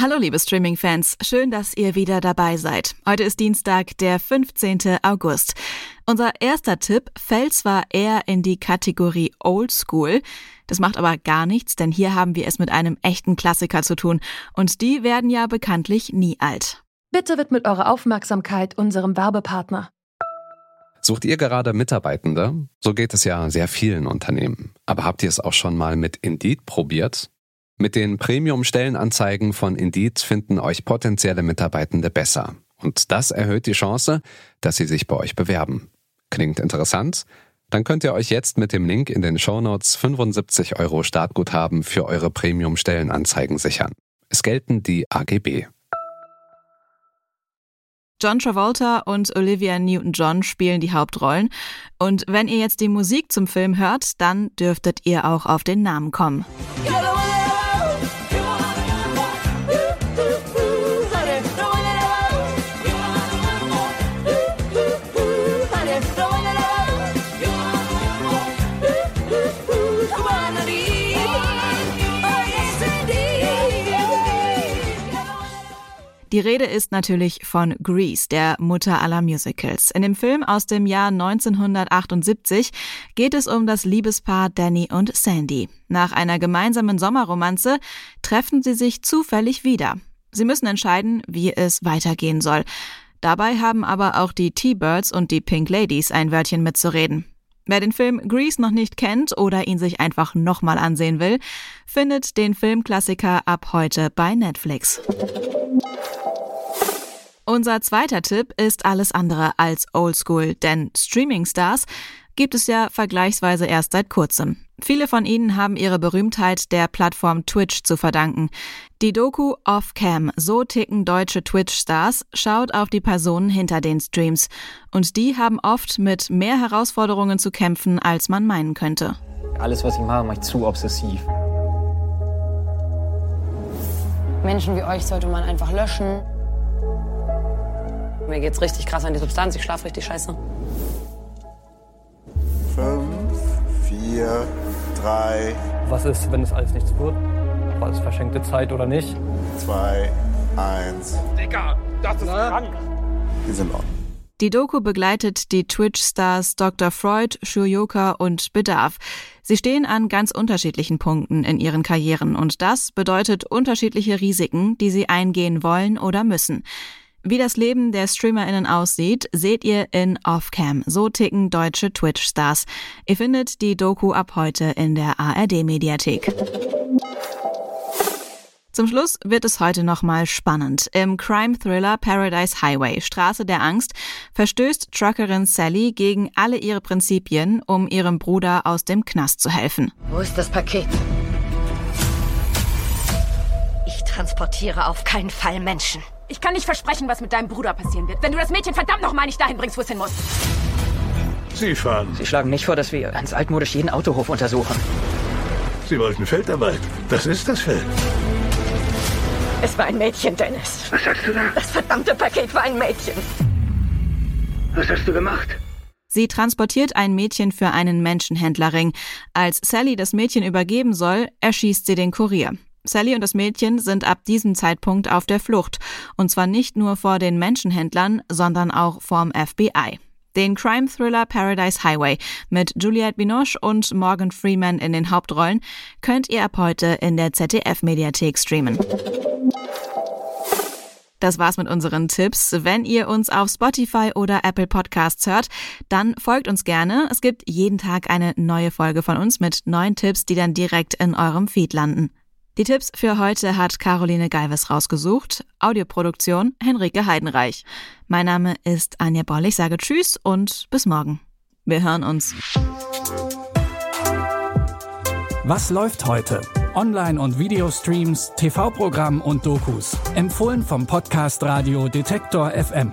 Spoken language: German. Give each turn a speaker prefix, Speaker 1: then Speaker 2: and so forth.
Speaker 1: Hallo liebe Streaming-Fans, schön, dass ihr wieder dabei seid. Heute ist Dienstag, der 15. August. Unser erster Tipp fällt zwar eher in die Kategorie Old School, das macht aber gar nichts, denn hier haben wir es mit einem echten Klassiker zu tun und die werden ja bekanntlich nie alt.
Speaker 2: Bitte widmet eure Aufmerksamkeit unserem Werbepartner.
Speaker 3: Sucht ihr gerade Mitarbeitende? So geht es ja sehr vielen Unternehmen. Aber habt ihr es auch schon mal mit Indeed probiert? Mit den Premium-Stellenanzeigen von Indeed finden euch potenzielle Mitarbeitende besser. Und das erhöht die Chance, dass sie sich bei euch bewerben. Klingt interessant? Dann könnt ihr euch jetzt mit dem Link in den Shownotes 75 Euro Startguthaben für eure Premium-Stellenanzeigen sichern. Es gelten die AGB.
Speaker 1: John Travolta und Olivia Newton-John spielen die Hauptrollen. Und wenn ihr jetzt die Musik zum Film hört, dann dürftet ihr auch auf den Namen kommen. Die Rede ist natürlich von Grease, der Mutter aller Musicals. In dem Film aus dem Jahr 1978 geht es um das Liebespaar Danny und Sandy. Nach einer gemeinsamen Sommerromanze treffen sie sich zufällig wieder. Sie müssen entscheiden, wie es weitergehen soll. Dabei haben aber auch die T-Birds und die Pink Ladies ein Wörtchen mitzureden. Wer den Film Grease noch nicht kennt oder ihn sich einfach nochmal ansehen will, findet den Filmklassiker ab heute bei Netflix. Unser zweiter Tipp ist alles andere als oldschool, denn Streaming-Stars gibt es ja vergleichsweise erst seit kurzem. Viele von ihnen haben ihre Berühmtheit der Plattform Twitch zu verdanken. Die Doku Off-Cam, so ticken deutsche Twitch-Stars, schaut auf die Personen hinter den Streams. Und die haben oft mit mehr Herausforderungen zu kämpfen, als man meinen könnte.
Speaker 4: Alles, was ich mache, mache ich zu obsessiv.
Speaker 5: Menschen wie euch sollte man einfach löschen. Mir geht's richtig krass an die Substanz. Ich schlafe richtig scheiße.
Speaker 6: Fünf, vier, drei,
Speaker 4: Was ist, wenn es alles nichts wird? War es verschenkte Zeit oder nicht?
Speaker 6: zwei, eins.
Speaker 7: Digga, das ist krank.
Speaker 6: Wir sind on.
Speaker 1: Die Doku begleitet die Twitch-Stars Dr. Freud, Shurioka und Bedarf. Sie stehen an ganz unterschiedlichen Punkten in ihren Karrieren und das bedeutet unterschiedliche Risiken, die sie eingehen wollen oder müssen. Wie das Leben der StreamerInnen aussieht, seht ihr in Offcam. So ticken deutsche Twitch-Stars. Ihr findet die Doku ab heute in der ARD-Mediathek. Zum Schluss wird es heute nochmal spannend. Im Crime-Thriller Paradise Highway, Straße der Angst, verstößt Truckerin Sally gegen alle ihre Prinzipien, um ihrem Bruder aus dem Knast zu helfen.
Speaker 8: Wo ist das Paket? Ich transportiere auf keinen Fall Menschen.
Speaker 5: Ich kann nicht versprechen, was mit deinem Bruder passieren wird, wenn du das Mädchen verdammt nochmal nicht dahin bringst, wo es hin muss.
Speaker 7: Sie fahren.
Speaker 4: Sie schlagen nicht vor, dass wir ganz altmodisch jeden Autohof untersuchen.
Speaker 7: Sie wollten Feldarbeit. Das ist das Feld.
Speaker 8: Es war ein Mädchen, Dennis.
Speaker 7: Was sagst du da?
Speaker 8: Das verdammte Paket war ein Mädchen.
Speaker 7: Was hast du gemacht?
Speaker 1: Sie transportiert ein Mädchen für einen Menschenhändlerring. Als Sally das Mädchen übergeben soll, erschießt sie den Kurier. Sally und das Mädchen sind ab diesem Zeitpunkt auf der Flucht. Und zwar nicht nur vor den Menschenhändlern, sondern auch vorm FBI. Den Crime-Thriller Paradise Highway mit Juliette Binoche und Morgan Freeman in den Hauptrollen könnt ihr ab heute in der ZDF-Mediathek streamen. Das war's mit unseren Tipps. Wenn ihr uns auf Spotify oder Apple Podcasts hört, dann folgt uns gerne. Es gibt jeden Tag eine neue Folge von uns mit neuen Tipps, die dann direkt in eurem Feed landen. Die Tipps für heute hat Caroline Galves rausgesucht. Audioproduktion Henrike Heidenreich. Mein Name ist Anja Boll. Ich sage Tschüss und bis morgen. Wir hören uns.
Speaker 9: Was läuft heute? Online- und Videostreams, TV-Programm und Dokus. Empfohlen vom Podcast Radio Detektor FM.